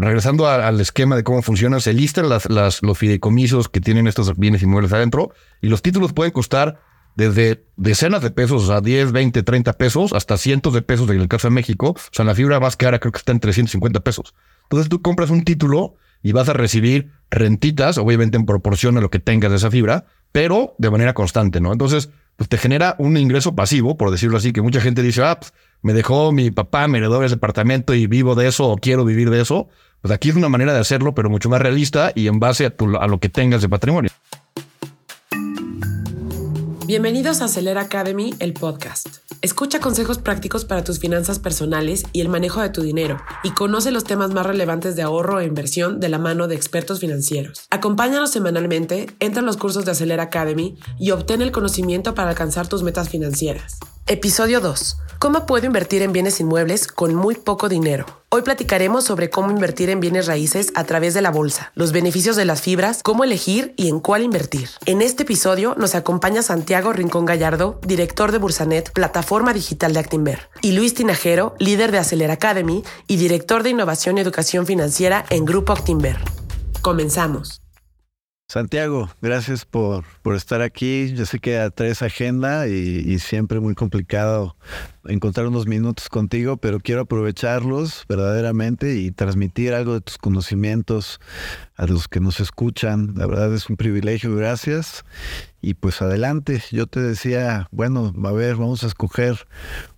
regresando al esquema de cómo funciona, se listan las, los fideicomisos que tienen estos bienes inmuebles adentro y los títulos pueden costar desde decenas de pesos, a 10, 20, 30 pesos, hasta cientos de pesos en el caso de México. O sea, la fibra más cara creo que está en 350 pesos. Entonces tú compras un título y vas a recibir rentitas, obviamente en proporción a lo que tengas de esa fibra, pero de manera constante, ¿no? Entonces, pues te genera un ingreso pasivo, por decirlo así, que mucha gente dice, ah, pues, me dejó mi papá, me heredó ese departamento y vivo de eso o quiero vivir de eso. Pues aquí es una manera de hacerlo, pero mucho más realista y en base a, a lo que tengas de patrimonio. Bienvenidos a Acelera Academy, el podcast. Escucha consejos prácticos para tus finanzas personales y el manejo de tu dinero y conoce los temas más relevantes de ahorro e inversión de la mano de expertos financieros. Acompáñanos semanalmente, entra en los cursos de Acelera Academy y obtén el conocimiento para alcanzar tus metas financieras. Episodio 2. ¿Cómo puedo invertir en bienes inmuebles con muy poco dinero? Hoy platicaremos sobre cómo invertir en bienes raíces a través de la bolsa, los beneficios de las fibras, cómo elegir y en cuál invertir. En este episodio nos acompaña Santiago Rincón Gallardo, director de Bursanet, plataforma digital de Actinver, y Luis Tinajero, líder de Acelera Academy y director de innovación y educación financiera en Grupo Actinver. Comenzamos. Santiago, gracias por, por estar aquí. Yo sé que traes agenda y, y, siempre muy complicado encontrar unos minutos contigo, pero quiero aprovecharlos verdaderamente y transmitir algo de tus conocimientos a los que nos escuchan. La verdad es un privilegio, gracias. Y pues adelante, yo te decía, bueno, a ver, vamos a escoger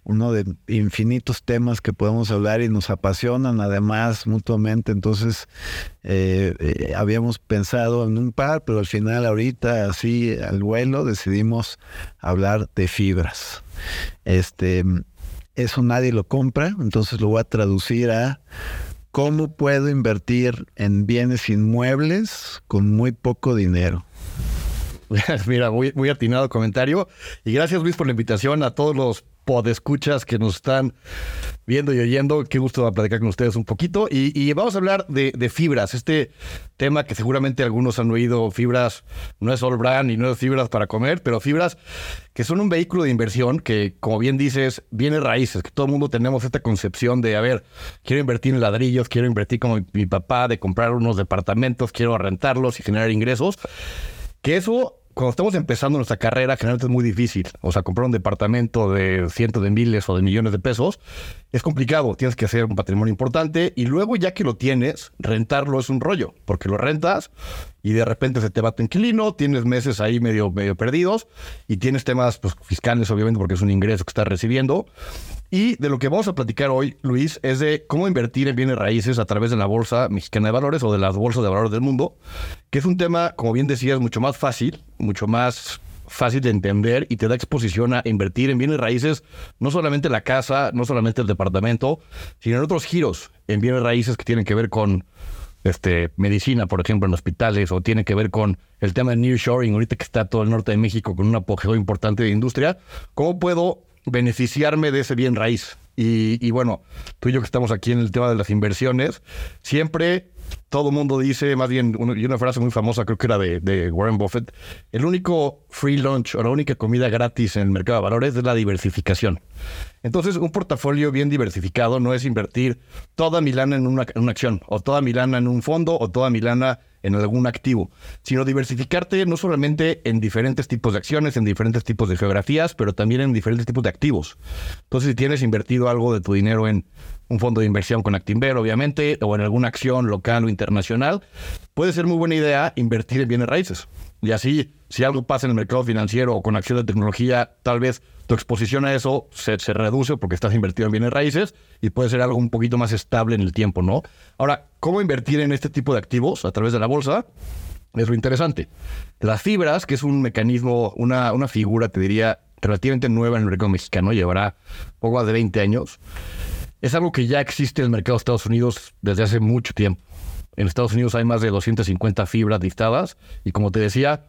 uno de infinitos temas que podemos hablar y nos apasionan además mutuamente. Entonces, eh, eh, habíamos pensado en un par, pero al final ahorita así al vuelo decidimos hablar de fibras. Este, eso nadie lo compra, entonces lo voy a traducir a cómo puedo invertir en bienes inmuebles con muy poco dinero. Mira, muy, muy atinado comentario. Y gracias Luis por la invitación a todos los podescuchas que nos están viendo y oyendo. Qué gusto platicar con ustedes un poquito. Y, vamos a hablar de, fibras. Este tema que seguramente algunos han oído, fibras, no es all brand y no es fibras para comer, pero fibras que son un vehículo de inversión que, como bien dices, viene raíces, que todo el mundo tenemos esta concepción de, a ver, quiero invertir en ladrillos, quiero invertir como mi papá, de comprar unos departamentos, quiero rentarlos y generar ingresos. Que eso cuando estamos empezando nuestra carrera, generalmente es muy difícil. O sea, comprar un departamento de cientos de miles o de millones de pesos es complicado. Tienes que hacer un patrimonio importante y luego, ya que lo tienes, rentarlo es un rollo, porque lo rentas y de repente se te va tu inquilino, tienes meses ahí medio, medio perdidos y tienes temas pues, fiscales, obviamente, porque es un ingreso que estás recibiendo. Y de lo que vamos a platicar hoy, Luis, es de cómo invertir en bienes raíces a través de la Bolsa Mexicana de Valores o de las bolsas de valores del mundo, que es un tema, como bien decías, mucho más fácil, mucho más fácil de entender y te da exposición a invertir en bienes raíces, no solamente la casa, no solamente el departamento, sino en otros giros, en bienes raíces que tienen que ver con este, medicina, por ejemplo, en hospitales, o tienen que ver con el tema de nearshoring, ahorita que está todo el norte de México con un apogeo importante de industria. ¿Cómo puedo beneficiarme de ese bien raíz. Y, bueno, tú y yo que estamos aquí en el tema de las inversiones, siempre todo el mundo dice, más bien, y una frase muy famosa, creo que era de, Warren Buffett, el único free lunch o la única comida gratis en el mercado de valores es la diversificación. Entonces, un portafolio bien diversificado no es invertir toda mi lana en una, en una acción, o toda mi lana en un fondo, o toda mi lana en algún activo, sino diversificarte no solamente en diferentes tipos de acciones, en diferentes tipos de geografías, pero también en diferentes tipos de activos. Entonces, si tienes invertido algo de tu dinero en un fondo de inversión con Actinver, obviamente, o en alguna acción local o internacional, puede ser muy buena idea invertir en bienes raíces. Y así, si algo pasa en el mercado financiero o con acción de tecnología, tal vez tu exposición a eso se, se, reduce porque estás invertido en bienes raíces y puede ser algo un poquito más estable en el tiempo, ¿no? Ahora, ¿cómo invertir en este tipo de activos a través de la bolsa? Es lo interesante. Las fibras, que es un mecanismo, una, una figura, te diría, relativamente nueva en el mercado mexicano, llevará poco más de 20 años. Es algo que ya existe en el mercado de Estados Unidos desde hace mucho tiempo. En Estados Unidos hay más de 250 fibras listadas y como te decía,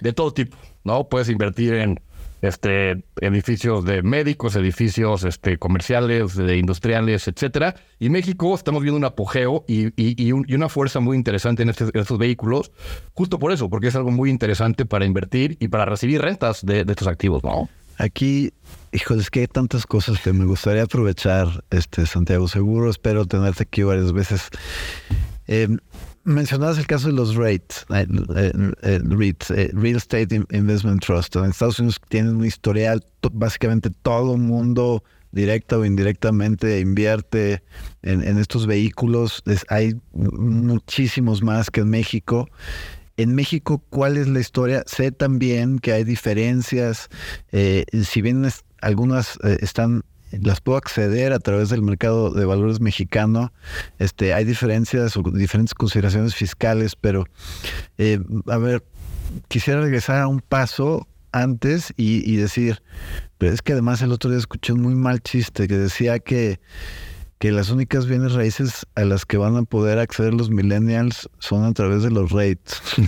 de todo tipo, ¿no? Puedes invertir en este, edificios de médicos, edificios este, comerciales, de industriales, etcétera. Y México estamos viendo un apogeo y, y, una fuerza muy interesante en, este, estos vehículos, justo por eso, porque es algo muy interesante para invertir y para recibir rentas de, estos activos, ¿no? Aquí, híjole, es que hay tantas cosas que me gustaría aprovechar, este Santiago. Seguro espero tenerte aquí varias veces. Eh, mencionabas el caso de los REITs, eh, eh, REITs Real Estate Investment Trust. En Estados Unidos tienen un historial, básicamente todo el mundo directa o indirectamente invierte en, estos vehículos. hay muchísimos más que en México. En México, ¿cuál es la historia? Sé también que hay diferencias. Eh, si bien algunas eh, están las puedo acceder a través del mercado de valores mexicano. Este, hay diferencias o diferentes consideraciones fiscales, pero eh, a ver, quisiera regresar a un paso antes y, decir, pero es que además el otro día escuché un muy mal chiste que decía que, que las únicas bienes raíces a las que van a poder acceder los millennials son a través de los rates.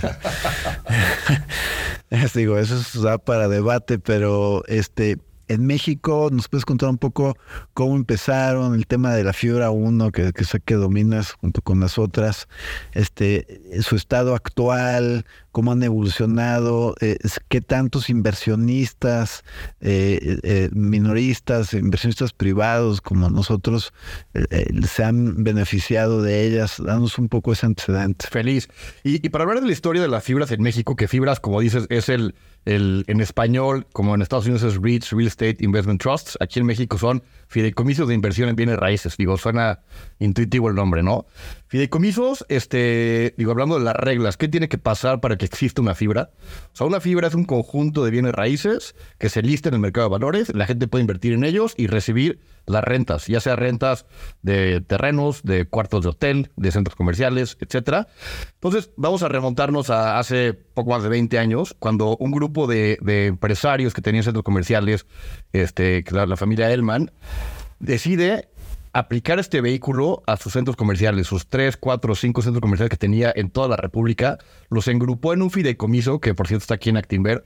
Digo, eso da para debate, pero este en México, ¿nos puedes contar un poco cómo empezaron el tema de la fibra 1, que, sé que dominas junto con las otras, este, su estado actual, cómo han evolucionado, eh, qué tantos inversionistas, eh, eh, minoristas, inversionistas privados como nosotros se han beneficiado de ellas? Danos un poco ese antecedente. Feliz. Y, para hablar de la historia de las fibras en México, que fibras, como dices, es el el, en español, como en Estados Unidos es REITs, Real Estate Investment Trusts, aquí en México son fideicomisos de inversión en bienes raíces. Digo, suena intuitivo el nombre, ¿no? Fideicomisos, este, digo, hablando de las reglas, ¿qué tiene que pasar para que exista una fibra? O sea, una fibra es un conjunto de bienes raíces que se lista en el mercado de valores, la gente puede invertir en ellos y recibir las rentas, ya sea rentas de terrenos, de cuartos de hotel, de centros comerciales, etcétera. Entonces, vamos a remontarnos a hace poco más de 20 años, cuando un grupo de, empresarios que tenían centros comerciales, este, la, la familia Elman, decide aplicar este vehículo a sus centros comerciales, sus tres, cuatro, cinco centros comerciales que tenía en toda la República, los engrupó en un fideicomiso, que por cierto está aquí en Actinver,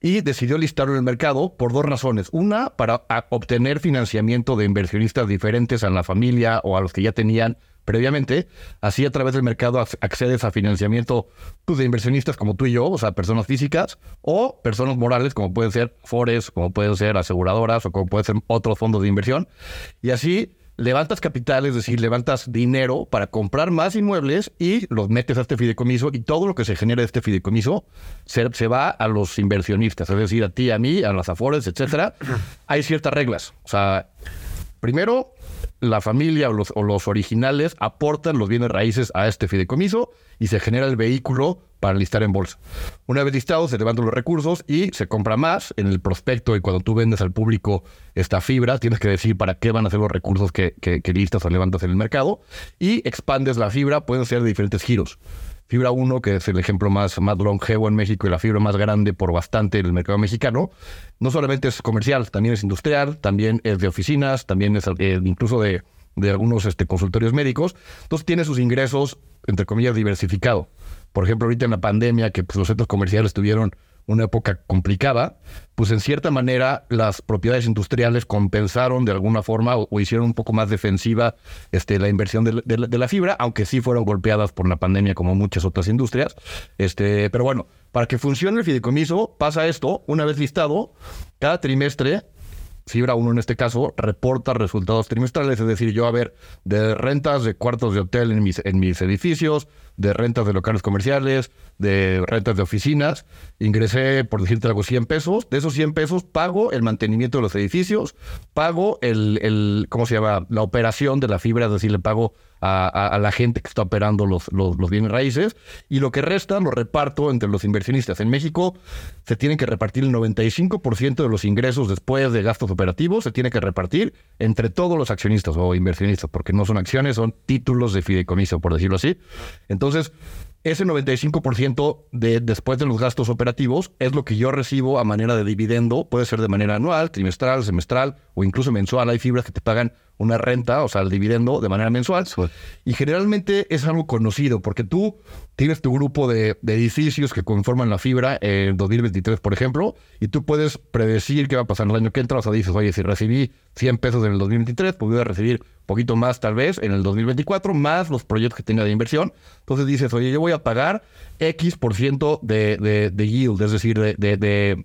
y decidió listarlo en el mercado por dos razones. Una, para obtener financiamiento de inversionistas diferentes a la familia o a los que ya tenían previamente. Así a través del mercado accedes a financiamiento pues, de inversionistas como tú y yo, o sea, personas físicas, o personas morales como pueden ser Fores, como pueden ser aseguradoras o como pueden ser otros fondos de inversión. Y así levantas capital, es decir, levantas dinero para comprar más inmuebles y los metes a este fideicomiso y todo lo que se genera de este fideicomiso se, va a los inversionistas, es decir, a ti, a mí, a las afores, etcétera. Hay ciertas reglas. O sea, primero, la familia o los, o los originales aportan los bienes raíces a este fideicomiso y se genera el vehículo para listar en bolsa. Una vez listados, se levantan los recursos y se compra más en el prospecto y cuando tú vendes al público esta fibra, tienes que decir para qué van a ser los recursos que, que, listas o levantas en el mercado y expandes la fibra, pueden ser de diferentes giros. Fibra 1, que es el ejemplo más, más longevo en México y la fibra más grande por bastante en el mercado mexicano, no solamente es comercial, también es industrial, también es de oficinas, también es eh, incluso de, de algunos este, consultorios médicos. Entonces tiene sus ingresos, entre comillas, diversificado. Por ejemplo, ahorita en la pandemia, que pues, los centros comerciales tuvieron una época complicada, pues en cierta manera las propiedades industriales compensaron de alguna forma o, hicieron un poco más defensiva este, la inversión de, la fibra, aunque sí fueron golpeadas por la pandemia como muchas otras industrias. Este, pero bueno, para que funcione el fideicomiso pasa esto, una vez listado, cada trimestre Fibra 1 en este caso reporta resultados trimestrales, es decir, yo a ver, de rentas de cuartos de hotel en mis, en mis edificios, de rentas de locales comerciales, de rentas de oficinas, ingresé, por decirte algo, 100 pesos, de esos 100 pesos pago el mantenimiento de los edificios, pago el, el ¿cómo se llama?, la operación de la fibra, es decir, le pago a, la gente que está operando los, los, bienes raíces y lo que resta lo reparto entre los inversionistas. En México se tiene que repartir el 95% de los ingresos después de gastos operativos, se tiene que repartir entre todos los accionistas o inversionistas, porque no son acciones, son títulos de fideicomiso, por decirlo así. Entonces, ese 95% de después de los gastos operativos es lo que yo recibo a manera de dividendo, puede ser de manera anual, trimestral, semestral o incluso mensual. Hay fibras que te pagan una renta, o sea, el dividendo de manera mensual. Y generalmente es algo conocido, porque tú tienes tu grupo de, edificios que conforman la fibra en 2023, por ejemplo, y tú puedes predecir qué va a pasar en el año que entra. O sea, dices, oye, si recibí 100 pesos en el 2023, pues voy a recibir poquito más tal vez en el 2024, más los proyectos que tenga de inversión. Entonces dices, oye, yo voy a pagar X por ciento de, de, yield, es decir, de de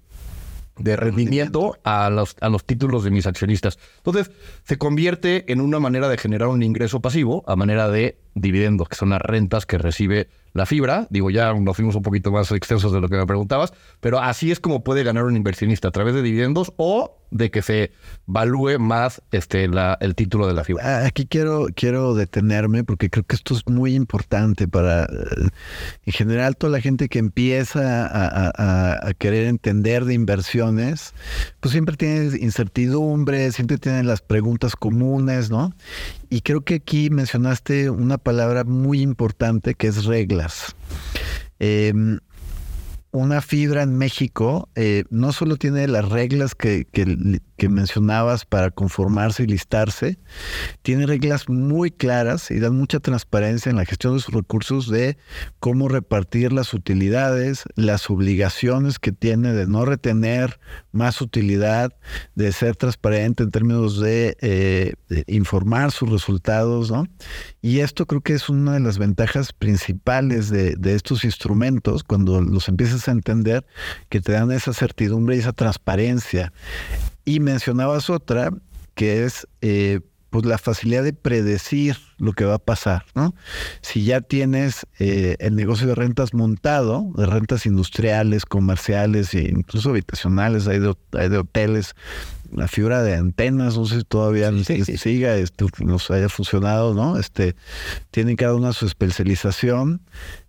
rendimiento a los, a los títulos de mis accionistas. Entonces, se convierte en una manera de generar un ingreso pasivo a manera de dividendos, que son las rentas que recibe la fibra. Digo, ya nos fuimos un poquito más extensos de lo que me preguntabas, pero así es como puede ganar un inversionista a través de dividendos o de que se valúe más este, la, el título de la fibra. Ah, aquí quiero, quiero detenerme porque creo que esto es muy importante para, en general, toda la gente que empieza a, querer entender de inversiones, pues siempre tiene incertidumbre, siempre tienen las preguntas comunes, ¿no? Y creo que aquí mencionaste una palabra muy importante que es reglas. Em, una fibra en México eh, no solo tiene las reglas que, que, mencionabas para conformarse y listarse, tiene reglas muy claras y dan mucha transparencia en la gestión de sus recursos de cómo repartir las utilidades, las obligaciones que tiene de no retener más utilidad, de ser transparente en términos de, eh, informar sus resultados, ¿no? Y esto creo que es una de las ventajas principales de, de estos instrumentos cuando los empiezas a entender que te dan esa certidumbre y esa transparencia. Y mencionabas otra, que es eh, pues la facilidad de predecir lo que va a pasar, ¿no? Si ya tienes eh, el negocio de rentas montado, de rentas industriales, comerciales e incluso habitacionales, hay de, hay de hoteles, la fibra de antenas, no sé si todavía siga, este, nos haya funcionado, ¿no? Este, tienen cada una su especialización,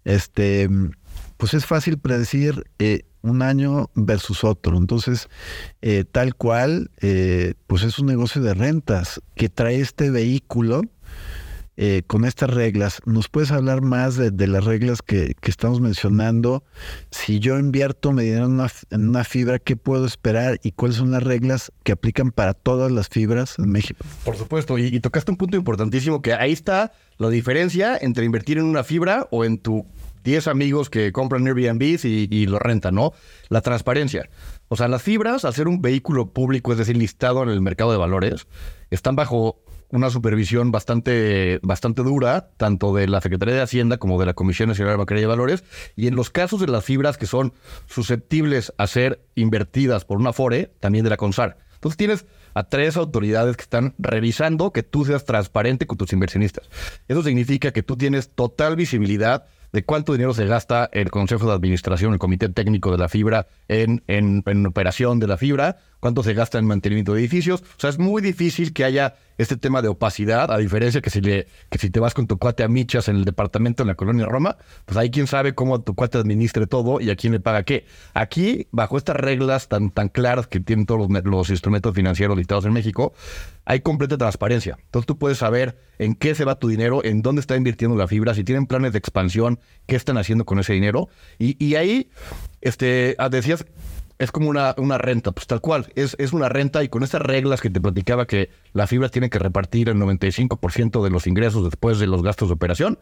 este pues es fácil predecir eh, un año versus otro. Entonces, eh, tal cual, eh, pues es un negocio de rentas que trae este vehículo con estas reglas. ¿Nos puedes hablar más de, las reglas que, estamos mencionando? Si yo invierto me dinero en una, fibra, ¿qué puedo esperar y cuáles son las reglas que aplican para todas las fibras en México? Por supuesto, y, y tocaste un punto importantísimo que ahí está la diferencia entre invertir en una fibra o en tu 10 amigos que compran Airbnb y, y lo rentan, ¿no? La transparencia. O sea, las fibras, al ser un vehículo público, es decir, listado en el mercado de valores, están bajo una supervisión bastante, bastante dura, tanto de la Secretaría de Hacienda como de la Comisión Nacional de Bancaria de Valores. Y en los casos de las fibras que son susceptibles a ser invertidas por una FORE, también de la CONSAR. Entonces tienes a tres autoridades que están revisando que tú seas transparente con tus inversionistas. Eso significa que tú tienes total visibilidad de cuánto dinero se gasta el Consejo de Administración, el Comité Técnico de la Fibra en, en, operación de la fibra, cuánto se gasta en mantenimiento de edificios. O sea, es muy difícil que haya este tema de opacidad, a diferencia que si, le, que si te vas con tu cuate a Michas en el departamento en la colonia Roma, pues ahí quién sabe cómo tu cuate administre todo y a quién le paga qué. Aquí, bajo estas reglas tan, tan claras que tienen todos los, instrumentos financieros listados en México, hay completa transparencia. Entonces tú puedes saber en qué se va tu dinero, en dónde está invirtiendo la fibra, si tienen planes de expansión, qué están haciendo con ese dinero. Y, y ahí, este, ah, decías es como una, una renta, pues tal cual. Es, es una renta y con estas reglas que te platicaba que la fibra tiene que repartir el 95% de los ingresos después de los gastos de operación,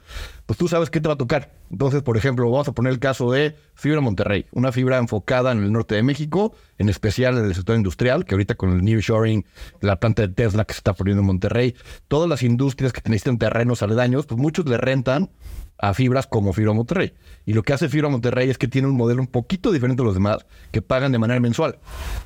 pues tú sabes qué te va a tocar. Entonces, por ejemplo, vamos a poner el caso de Fibra Monterrey, una fibra enfocada en el norte de México, en especial en el sector industrial, que ahorita con el New Shoring, la planta de Tesla que se está poniendo en Monterrey, todas las industrias que necesitan terrenos aledaños, pues muchos le rentan a fibras como Fibra Monterrey. Y lo que hace Fibra Monterrey es que tiene un modelo un poquito diferente a los demás que pagan de manera mensual.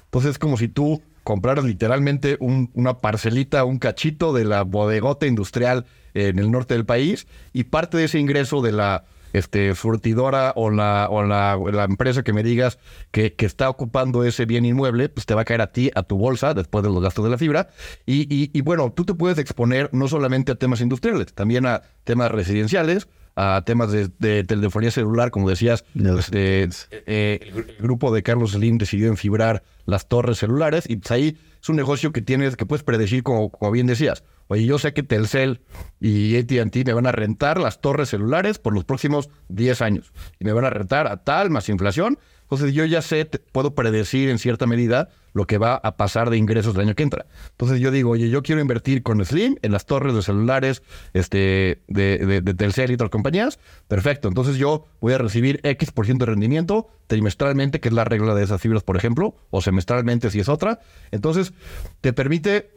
Entonces es como si tú compraras literalmente una parcelita, un cachito de la bodegota industrial en el norte del país y parte de ese ingreso de la este, surtidora o, la, o la, empresa que me digas que, que, está ocupando ese bien inmueble, pues te va a caer a ti, a tu bolsa, después de los gastos de la fibra. Y, y bueno, tú te puedes exponer no solamente a temas industriales, también a temas residenciales, a temas de, telefonía celular, como decías, este, eh, el grupo de Carlos Slim decidió enfibrar las torres celulares y pues ahí es un negocio que tienes, que puedes predecir como, como bien decías. Oye, yo sé que Telcel y AT&T me van a rentar las torres celulares por los próximos 10 años y me van a rentar a tal más inflación. Entonces yo ya sé, puedo predecir en cierta medida lo que va a pasar de ingresos el año que entra. Entonces yo digo, oye, yo quiero invertir con Slim en las torres de celulares este, de, de, Telcel y otras compañías. Perfecto. Entonces yo voy a recibir X por ciento de rendimiento trimestralmente, que es la regla de esas fibras, por ejemplo, o semestralmente si es otra. Entonces te permite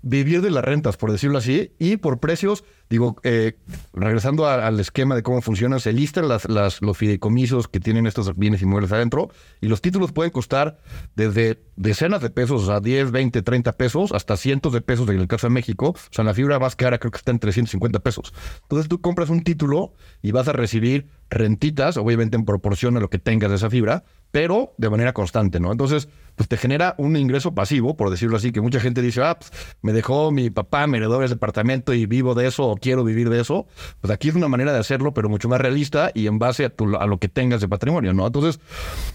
vivir de las rentas, por decirlo así, y por precios digo, eh, regresando al esquema de cómo funciona, se listan las, los fideicomisos que tienen estos bienes inmuebles adentro y los títulos pueden costar desde decenas de pesos, sea, 10, 20, 30 pesos, hasta cientos de pesos en el caso de México. O sea, la fibra más cara creo que está en 350 pesos. Entonces tú compras un título y vas a recibir rentitas, obviamente en proporción a lo que tengas de esa fibra, pero de manera constante, ¿no? Entonces, pues te genera un ingreso pasivo, por decirlo así, que mucha gente dice, ah, pues me dejó mi papá, me heredó ese departamento y vivo de eso o quiero vivir de eso. Pues aquí es una manera de hacerlo, pero mucho más realista y en base a, lo que tengas de patrimonio, ¿no? Entonces,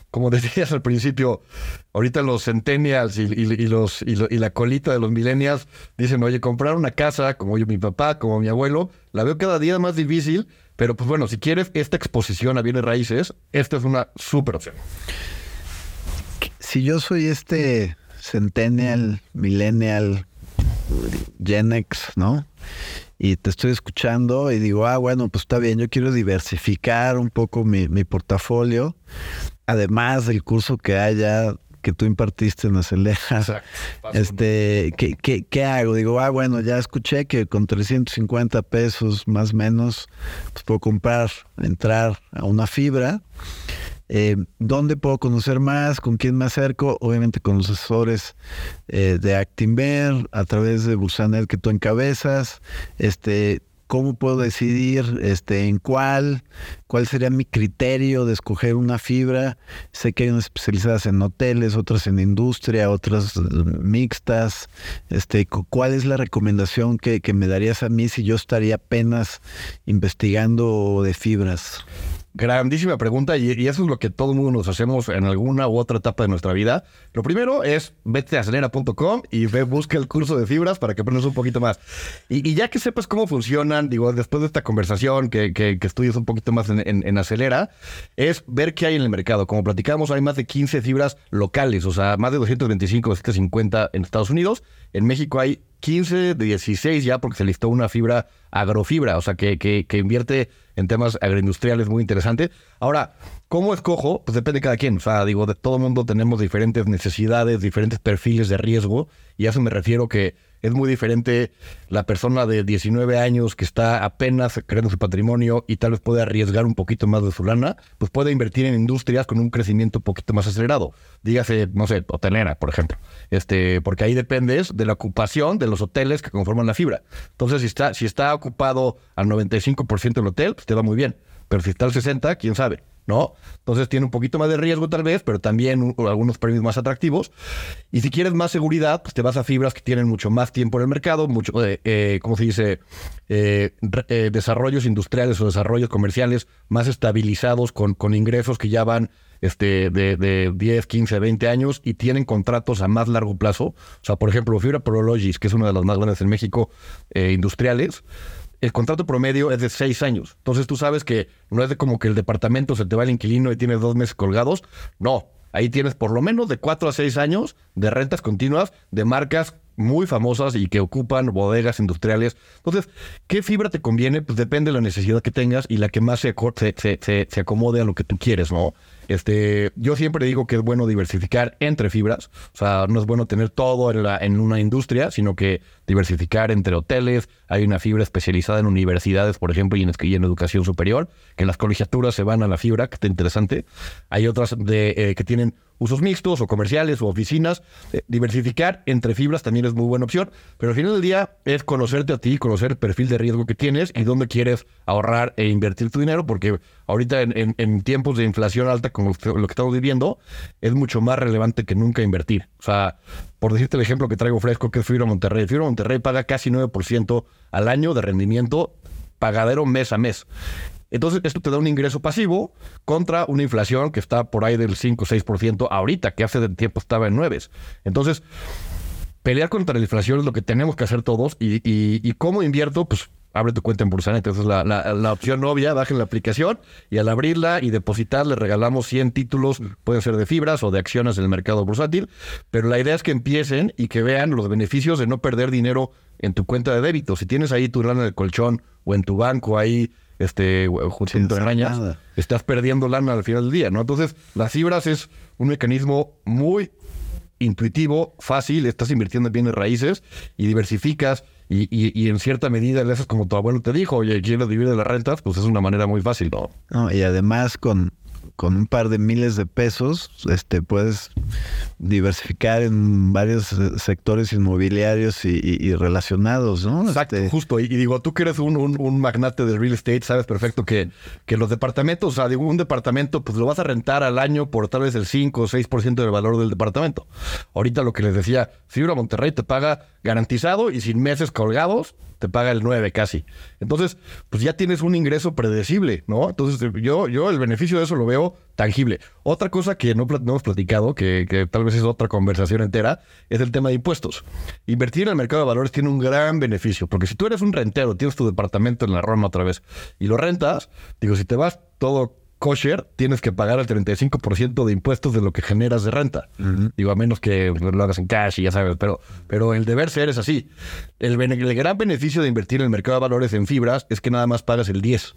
como decías al principio, ahorita los centennials y, los, y, la colita de los millennials dicen, oye, comprar una casa, como yo, mi papá, como mi abuelo, la veo cada día más difícil pero pues bueno, si quieres esta exposición a bienes raíces, esta es una súper opción. Si yo soy este centennial, millennial, Gen X, ¿no? Y te estoy escuchando y digo, ah, bueno, pues está bien, yo quiero diversificar un poco mi, mi portafolio, además del curso que haya que tú impartiste en Aceleja. Este, ¿qué, qué, qué hago? Digo, ah, bueno, ya escuché que con 350 pesos más o menos, pues puedo comprar, entrar a una fibra. Eh, ¿Dónde puedo conocer más? ¿Con quién me acerco? Obviamente con los asesores eh, de Actinver, a través de Busanet que tú encabezas. Este, ¿Cómo puedo decidir este, en cuál? ¿Cuál sería mi criterio de escoger una fibra? Sé que hay unas especializadas en hoteles, otras en industria, otras eh, mixtas. Este, ¿Cuál es la recomendación que, que me darías a mí si yo estaría apenas investigando de fibras? Grandísima pregunta y, eso es lo que todo mundo nos hacemos en alguna u otra etapa de nuestra vida. Lo primero es vete a acelera.com y ve, busca el curso de fibras para que aprendas un poquito más. Y, ya que sepas cómo funcionan, digo, después de esta conversación, que, que, estudies un poquito más en, Acelera, es ver qué hay en el mercado. Como platicamos, hay más de 15 fibras locales, o sea, más de 225, 250 en Estados Unidos. En México hay 15 de 16 ya porque se listó una fibra agrofibra, o sea, que, que, que invierte en temas agroindustriales muy interesante. Ahora, ¿cómo escojo? Pues depende de cada quien. O sea, digo, de todo mundo tenemos diferentes necesidades, diferentes perfiles de riesgo, y a eso me refiero que es muy diferente la persona de 19 años que está apenas creando su patrimonio y tal vez puede arriesgar un poquito más de su lana, pues puede invertir en industrias con un crecimiento un poquito más acelerado. Dígase, no sé, hotelera, por ejemplo. Este, porque ahí dependes de la ocupación de los hoteles que conforman la fibra. Entonces, si está, si está ocupado al 95% del hotel, pues te va muy bien. Pero si está al 60%, quién sabe. ¿No? Entonces tiene un poquito más de riesgo tal vez, pero también algunos premios más atractivos. Y si quieres más seguridad, pues te vas a fibras que tienen mucho más tiempo en el mercado, mucho, eh, eh ¿cómo se dice? Eh, eh, desarrollos industriales o desarrollos comerciales más estabilizados con, con ingresos que ya van este, de, de 10, 15, 20 años y tienen contratos a más largo plazo. O sea, por ejemplo, Fibra Prologis, que es una de las más grandes en México, industriales, el contrato promedio es de seis años. Entonces tú sabes que no es de como que el departamento se te va el inquilino y tienes dos meses colgados. No, ahí tienes por lo menos de cuatro a seis años de rentas continuas de marcas muy famosas y que ocupan bodegas industriales. Entonces, ¿qué fibra te conviene? Pues depende de la necesidad que tengas y la que más se, se, se acomode a lo que tú quieres, ¿no? Este, yo siempre digo que es bueno diversificar entre fibras. O sea, no es bueno tener todo en, la, en una industria, sino que diversificar entre hoteles. Hay una fibra especializada en universidades, por ejemplo, y en, educación superior, que en las colegiaturas se van a la fibra, que está interesante. Hay otras eh, que tienen usos mixtos o comerciales o oficinas. Eh, diversificar entre fibras también es muy buena opción, pero al final del día es conocerte a ti, conocer el perfil de riesgo que tienes y dónde quieres ahorrar e invertir tu dinero, porque ahorita en, tiempos de inflación alta lo que estamos viviendo, es mucho más relevante que nunca invertir. O sea, por decirte el ejemplo que traigo fresco, que es Fibra Monterrey. Fibra Monterrey paga casi 9% al año de rendimiento pagadero mes a mes. Entonces, esto te da un ingreso pasivo contra una inflación que está por ahí del 5 o 6% ahorita, que hace tiempo estaba en 9. Entonces, pelear contra la inflación es lo que tenemos que hacer todos. Y, y, cómo invierto, pues abre tu cuenta en Bursanet. Entonces, la, la, la, opción obvia, bajen la aplicación y al abrirla y depositar, le regalamos 100 títulos, pueden ser de fibras o de acciones en el mercado bursátil. Pero la idea es que empiecen y que vean los beneficios de no perder dinero en tu cuenta de débito. Si tienes ahí tu lana en el colchón o en tu banco ahí este, junto en arañas, estás perdiendo lana al final del día, ¿no? Entonces, las fibras es un mecanismo muy intuitivo, fácil, estás invirtiendo en bienes raíces y diversificas y, y, en cierta medida le haces como tu abuelo te dijo, oye, quiero dividir las rentas, pues es una manera muy fácil. No, y además con, con un par de miles de pesos, este, puedes diversificar en varios eh, sectores inmobiliarios y, y- y relacionados, ¿no? Exacto, Este, justo. Y, y digo, tú que eres un, un- un magnate del real estate, sabes perfecto que, que los departamentos, o sea, digo, un departamento, pues lo vas a rentar al año por tal vez el 5 o 6% del valor del departamento. Ahorita lo que les decía, Fibra Monterrey te paga garantizado y sin meses colgados, te paga el 9 casi. Entonces, pues ya tienes un ingreso predecible, ¿no? Entonces, yo, yo el beneficio de eso lo veo tangible. Otra cosa que no, hemos platicado, que, que tal vez es otra conversación entera, es el tema de impuestos. Invertir en el mercado de valores tiene un gran beneficio, porque si tú eres un rentero, tienes tu departamento en la Roma otra vez y lo rentas, digo, si te vas todo kosher, tienes que pagar el 35% de impuestos de lo que generas de renta. Digo, a menos que lo hagas en cash y ya sabes, pero, pero el deber ser es así. El, el gran beneficio de invertir en el mercado de valores en fibras es que nada más pagas el 10.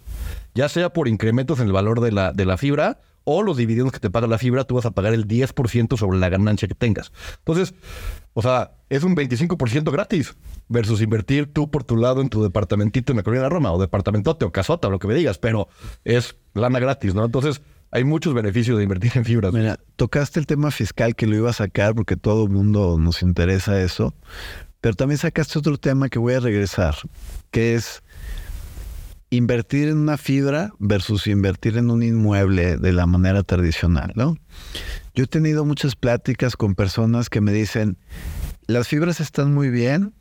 Ya sea por incrementos en el valor de la, de la fibra o los dividendos que te paga la fibra, tú vas a pagar el 10% sobre la ganancia que tengas. Entonces, o sea, es un 25% gratis versus invertir tú por tu lado en tu departamentito en la Colonia de Roma o departamentote o casota o lo que me digas, pero es lana gratis, ¿no? Entonces, hay muchos beneficios de invertir en fibras. Mira, tocaste el tema fiscal que lo iba a sacar porque todo el mundo nos interesa eso, pero también sacaste otro tema que voy a regresar, que es invertir en una fibra versus invertir en un inmueble de la manera tradicional, ¿no? Yo he tenido muchas pláticas con personas que me dicen, las fibras están muy bien,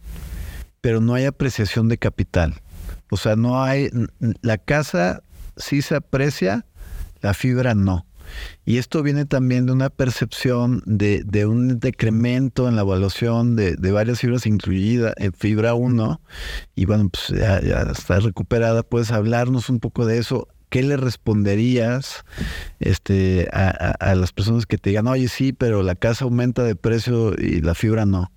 pero no hay apreciación de capital. O sea, no hay, la casa sí se aprecia, la fibra no. Y esto viene también de una percepción de, de un decremento en la evaluación de, de varias fibras incluidas en fibra 1. Y bueno, pues ya, ya está recuperada. ¿Puedes hablarnos un poco de eso? ¿Qué le responderías este, a, a- a las personas que te digan, oye, sí, pero la casa aumenta de precio y la fibra no?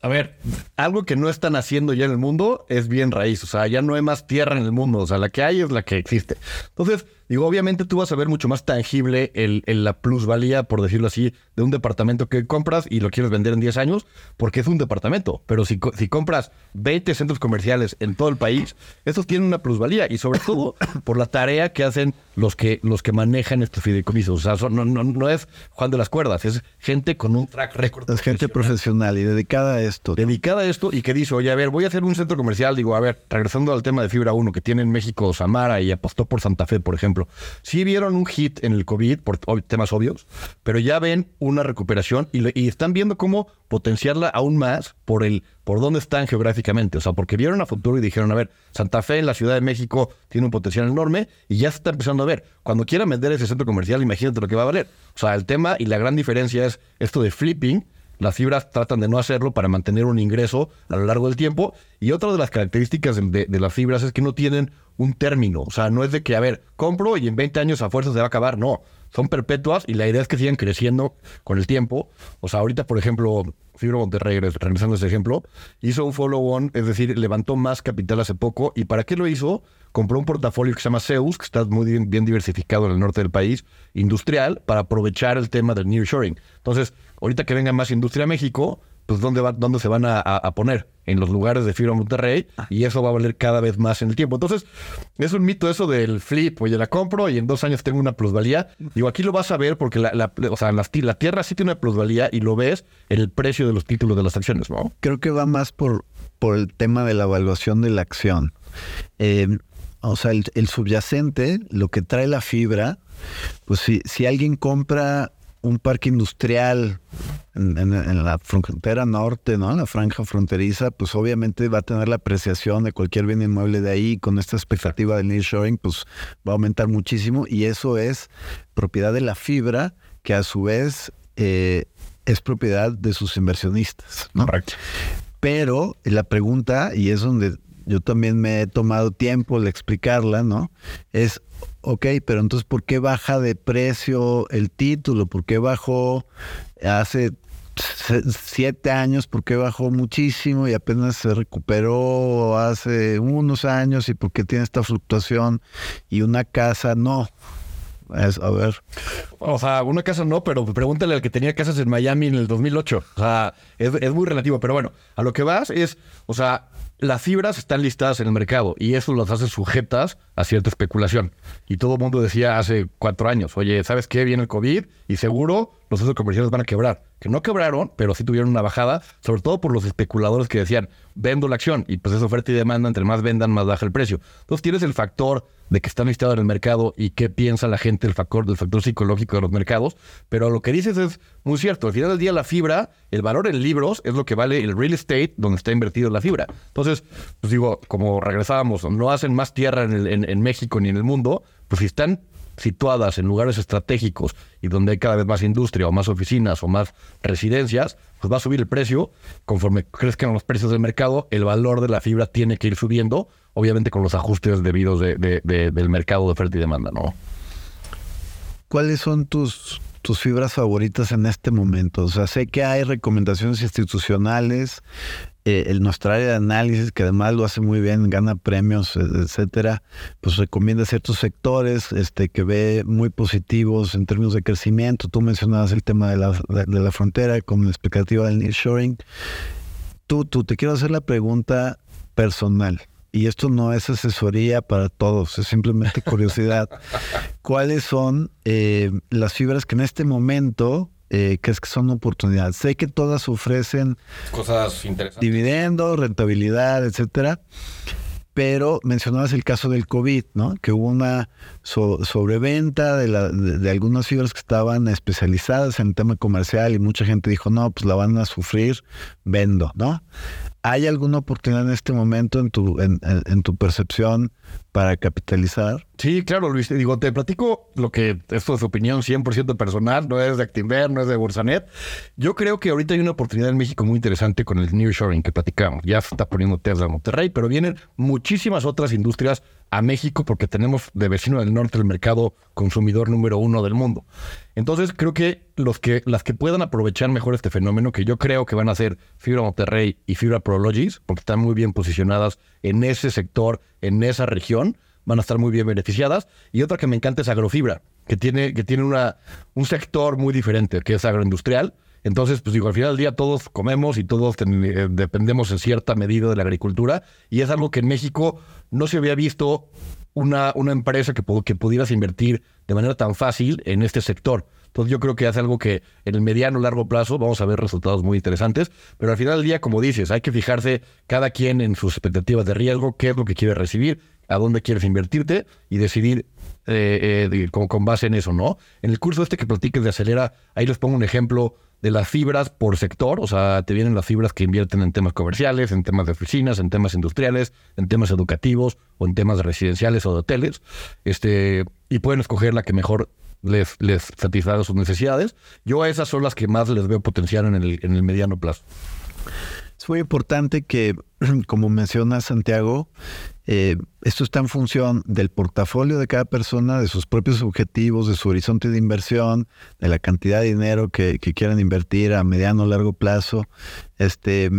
A ver, algo que no están haciendo ya en el mundo es bien raíz. O sea, ya no hay más tierra en el mundo. O sea, la que hay es la que existe. Entonces, digo, obviamente tú vas a ver mucho más tangible el, el- la plusvalía, por decirlo así, de un departamento que compras y lo quieres vender en 10 años, porque es un departamento. Pero si, si compras 20 centros comerciales en todo el país, esos tienen una plusvalía. Y sobre todo por la tarea que hacen los que, los que manejan estos fideicomisos. O sea, son- no, no, no es Juan de las Cuerdas, es gente con un track record. Es gente profesional y dedicada a esto. dedicada a esto y que dice, oye, a ver, voy a hacer un centro comercial. Digo, a ver, regresando al tema de Fibra 1 que tiene en México Samara y apostó por Santa Fe, por ejemplo. Sí vieron un hit en el COVID por temas obvios, pero ya ven una recuperación y, y están viendo cómo potenciarla aún más por el por dónde están geográficamente. O sea, porque vieron a futuro y dijeron, a ver, Santa Fe en la Ciudad de México tiene un potencial enorme y ya se está empezando a ver. Cuando quieran vender ese centro comercial, imagínate lo que va a valer. O sea, el tema y la gran diferencia es esto de flipping, las fibras tratan de no hacerlo para mantener un ingreso a lo largo del tiempo. Y otra de las características de, las fibras es que no tienen un término. O sea, no es de que, a ver, compro y en 20 años a fuerza se va a acabar. No, son perpetuas y la idea es que sigan creciendo con el tiempo. O sea, ahorita, por ejemplo, Fibra Monterrey, regres- regresando ese ejemplo, hizo un follow-on, es decir, levantó más capital hace poco. ¿Y para qué lo hizo? Compró un portafolio que se llama Zeus, que está muy bien, bien diversificado en el norte del país, industrial, para aprovechar el tema del nearshoring. Entonces, ahorita que venga más industria a México, pues ¿dónde, va, dónde se van a, poner? En los lugares de Fibra Monterrey, y eso va a valer cada vez más en el tiempo. Entonces, es un mito eso del flip, oye, la compro y en dos años tengo una plusvalía. Digo, aquí lo vas a ver porque la, la- o sea, la tierra sí tiene una plusvalía y lo ves en el precio de los títulos de las acciones, ¿no? creo que va más por, por el tema de la evaluación de la acción. Eh, o sea, el, el subyacente, lo que trae la fibra, pues si, si alguien compra un parque industrial en, en- en la frontera norte, ¿no? La franja fronteriza, pues obviamente va a tener la apreciación de cualquier bien inmueble de ahí. Con esta expectativa del nearshoring, pues va a aumentar muchísimo. Y eso es propiedad de la fibra, que a su vez eh, es propiedad de sus inversionistas, ¿no? Correcto. Pero la pregunta, y es donde yo también me he tomado tiempo de explicarla, ¿no? Es, ok, pero entonces, ¿por qué baja de precio el título? ¿Por qué bajó hace siete años? ¿Por qué bajó muchísimo y apenas se recuperó hace unos años? ¿Y por qué tiene esta fluctuación? Y una casa no. Es, a ver, O sea, una casa no, pero pregúntale al que tenía casas en Miami en el 2008. O sea, es, es muy relativo. Pero bueno, a lo que vas es, o sea, las fibras están listadas en el mercado y eso las hace sujetas a cierta especulación. Y todo el mundo decía hace cuatro años, oye, ¿sabes qué? Viene el COVID y seguro los centros comerciales van a quebrar. Que no quebraron, pero sí tuvieron una bajada, sobre todo por los especuladores que decían, vendo la acción y pues es oferta y demanda, entre más vendan, más baja el precio. Entonces tienes el factor de que están listados en el mercado y qué piensa la gente del factor, del factor psicológico de los mercados, pero lo que dices es muy cierto. Al final del día la fibra, el valor en libros es lo que vale el real estate donde está invertido la fibra. Entonces, pues digo, como regresábamos, no hacen más tierra en, en México ni en el mundo, pues si están situadas en lugares estratégicos y donde hay cada vez más industria o más oficinas o más residencias, pues va a subir el precio. Conforme crezcan los precios del mercado, el valor de la fibra tiene que ir subiendo obviamente con los ajustes debidos de, del mercado de oferta y demanda, ¿no? ¿Cuáles son tus, tus fibras favoritas en este momento? O sea, sé que hay recomendaciones institucionales, eh, en nuestra área de análisis, que además lo hace muy bien, gana premios, etcétera, pues recomienda ciertos sectores este, que ve muy positivos en términos de crecimiento. Tú mencionabas el tema de la, de, la frontera con la expectativa del nearshoring. Tú, tú, te quiero hacer la pregunta personal y esto no es asesoría para todos, es simplemente curiosidad. ¿Cuáles son eh, las fibras que en este momento eh, crees que son oportunidades? Sé que todas ofrecen cosas interesantes, dividendos, rentabilidad, etcétera. Pero mencionabas el caso del COVID, ¿no? Que hubo una sobreventa de, de, algunas fibras que estaban especializadas en el tema comercial y mucha gente dijo, no, pues la van a sufrir, vendo, ¿no? ¿Hay alguna oportunidad en este momento en tu, en, tu percepción para capitalizar? Sí, claro, Luis. Digo, te platico lo que esto es opinión 100% personal, no es de Actinver, no es de Bursanet. Yo creo que ahorita hay una oportunidad en México muy interesante con el nearshoring que platicamos. Ya se está poniendo Tesla en Monterrey, pero vienen muchísimas otras industrias a México porque tenemos de vecino del norte el mercado consumidor número uno del mundo. Entonces creo que los que las que puedan aprovechar mejor este fenómeno, que yo creo que van a ser Fibra Monterrey y Fibra Prologis, porque están muy bien posicionadas en ese sector, en esa región, van a estar muy bien beneficiadas. Y otra que me encanta es Agrofibra, que tiene, que tiene una, un sector muy diferente, que es agroindustrial entonces, pues digo, al final del día todos comemos y todos eh, dependemos en cierta medida de la agricultura y es algo que en México no se había visto una, una empresa que, que pudieras invertir de manera tan fácil en este sector. Entonces yo creo que hace algo que en el mediano largo plazo vamos a ver resultados muy interesantes, pero al final del día, como dices, hay que fijarse cada quien en sus expectativas de riesgo, qué es lo que quiere recibir, a dónde quieres invertirte y decidir eh, eh, con, base en eso, ¿no? En el curso este que platiques de Acelera, ahí les pongo un ejemplo de las fibras por sector, o sea, te vienen las fibras que invierten en temas comerciales, en temas de oficinas, en temas industriales, en temas educativos o en temas residenciales o de hoteles, este, y pueden escoger la que mejor les, les satisfaga sus necesidades. Yo a esas son las que más les veo potencial en el, en el mediano plazo. Es muy importante que, como menciona Santiago, eh, esto está en función del portafolio de cada persona, de sus propios objetivos, de su horizonte de inversión, de la cantidad de dinero que, quieran invertir a mediano o largo plazo. Este,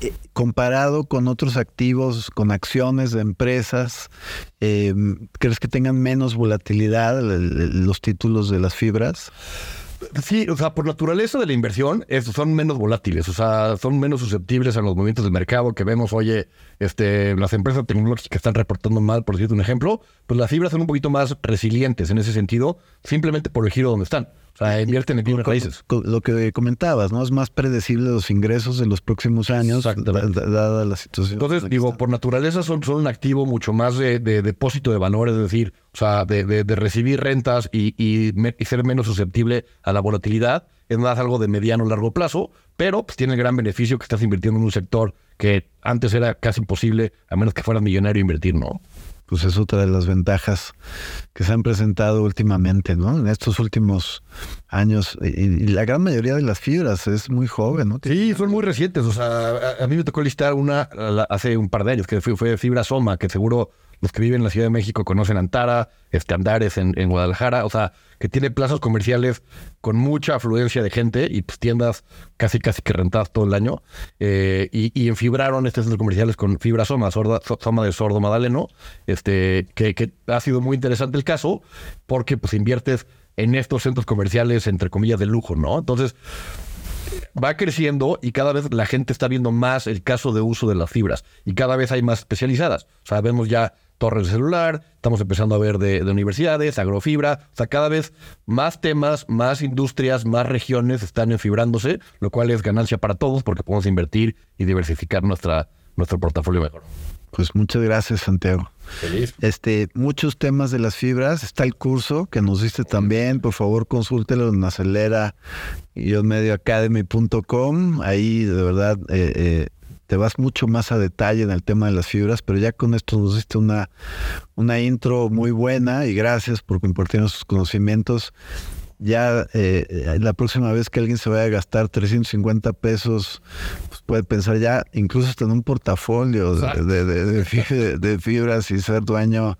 eh, comparado con otros activos, con acciones de empresas, eh, ¿crees que tengan menos volatilidad los títulos de las fibras? Sí, o sea, por naturaleza de la inversión, son menos volátiles, o sea, son menos susceptibles a los movimientos del mercado que vemos, oye, este, las empresas tecnológicas que están reportando mal, por decirte un ejemplo, pues las fibras son un poquito más resilientes en ese sentido, simplemente por el giro donde están. O sea, invierten en bienes raíces. Lo que comentabas, ¿no? Es más predecible los ingresos de los próximos años, dada la situación. Entonces, digo, por naturaleza son, son un activo mucho más de, depósito de valor, es decir, o sea, de, recibir rentas y, y, ser menos susceptible a la volatilidad. Es más algo de mediano o largo plazo, pero pues, tiene el gran beneficio que estás invirtiendo en un sector que antes era casi imposible, a menos que fueras millonario, invertir, ¿no? Pues es otra de las ventajas que se han presentado últimamente, ¿no? En estos últimos años. Y, la gran mayoría de las fibras es muy joven, ¿no? Sí, son muy recientes. O sea, a, mí me tocó listar una hace un par de años, que fue Fibra Soma, que seguro los que viven en la Ciudad de México conocen Antara, este, Andares en, Guadalajara, o sea, que tiene plazas comerciales con mucha afluencia de gente y pues, tiendas casi casi que rentadas todo el año. Eh, y, enfibraron estos centros comerciales con fibra Soma, Soma de Sordo Madaleno, este, que, que, ha sido muy interesante el caso porque pues inviertes en estos centros comerciales, entre comillas, de lujo, ¿no? Entonces, va creciendo y cada vez la gente está viendo más el caso de uso de las fibras y cada vez hay más especializadas. O sea, vemos ya torres de celular, estamos empezando a ver de, universidades, agrofibra, o sea, cada vez más temas, más industrias, más regiones están enfibrándose, lo cual es ganancia para todos porque podemos invertir y diversificar nuestra, nuestro portafolio mejor. Pues muchas gracias, Santiago. Feliz. Este, muchos temas de las fibras. Está el curso que nos diste también. Por favor, consúltelo en acelera medioacademy.com. Ahí, de verdad, eh, eh, te vas mucho más a detalle en el tema de las fibras, pero ya con esto nos diste una, una intro muy buena y gracias por compartirnos sus conocimientos ya eh, la próxima vez que alguien se vaya a gastar 350 pesos, pues puede pensar ya incluso hasta en un portafolio de, fibras y ser dueño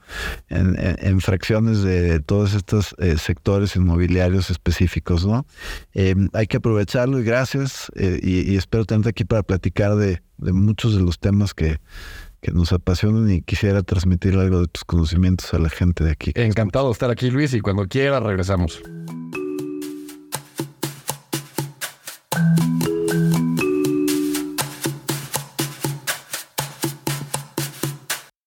en, fracciones de todos estos eh, sectores inmobiliarios específicos, ¿no? Em, hay que aprovecharlo y gracias eh, y, espero tenerte aquí para platicar de, muchos de los temas que, que nos apasionan y quisiera transmitir algo de tus conocimientos a la gente de aquí. Encantado de estar aquí, Luis, y cuando quiera regresamos. Bye.